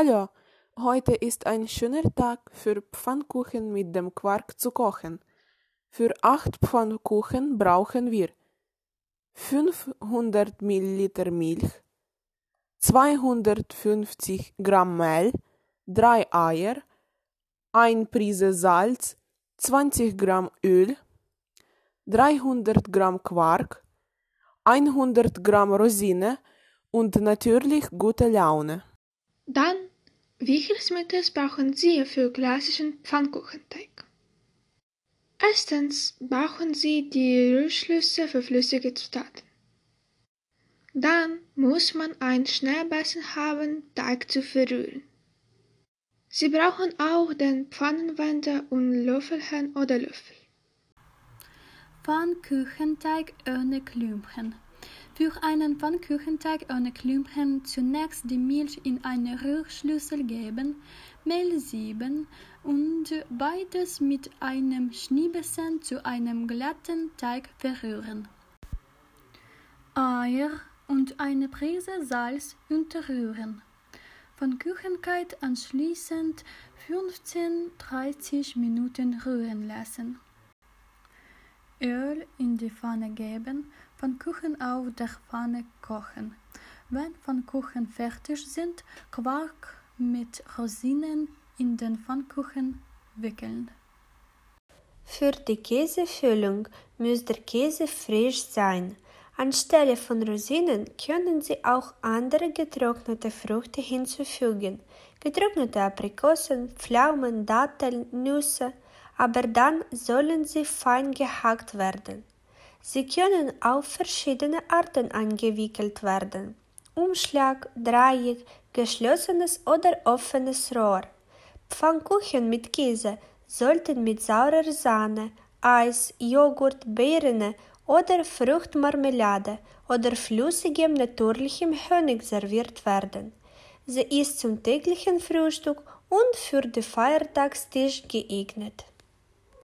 Hallo, heute ist ein schöner Tag für Pfannkuchen mit dem Quark zu kochen. Für acht Pfannkuchen brauchen wir 500 Milliliter Milch, 250 Gramm Mehl, drei Eier, ein Prise Salz, 20 Gramm Öl, 300 Gramm Quark, 100 Gramm Rosine und natürlich gute Laune. Dann, wie Hilfsmittel brauchen Sie für klassischen Pfannkuchenteig? Erstens brauchen Sie die Rührschlüssel für flüssige Zutaten. Dann muss man ein Schnellbessen haben, Teig zu verrühren. Sie brauchen auch den Pfannenwender und Löffelchen oder Löffel. Pfannkuchenteig ohne Klümpchen. Für einen Pfannkuchenteig ohne Klümpchen zunächst die Milch in eine Rührschlüssel geben, Mehl sieben und beides mit einem Schneebessen zu einem glatten Teig verrühren. Eier und eine Prise Salz unterrühren. Von Küchenkite anschließend 15-30 Minuten rühren lassen. Öl in die Pfanne geben, Pfannkuchen auf der Pfanne kochen. Wenn Pfannkuchen fertig sind, Quark mit Rosinen in den Pfannkuchen wickeln. Für die Käsefüllung muss der Käse frisch sein. Anstelle von Rosinen können Sie auch andere getrocknete Früchte hinzufügen. Getrocknete Aprikosen, Pflaumen, Datteln, Nüsse, aber dann sollen sie fein gehackt werden. Sie können auf verschiedene Arten eingewickelt werden. Umschlag, Dreieck, geschlossenes oder offenes Rohr. Pfannkuchen mit Käse sollten mit saurer Sahne, Eis, Joghurt, Beeren oder Fruchtmarmelade oder flüssigem natürlichem Honig serviert werden. Sie ist zum täglichen Frühstück und für den Feiertagstisch geeignet.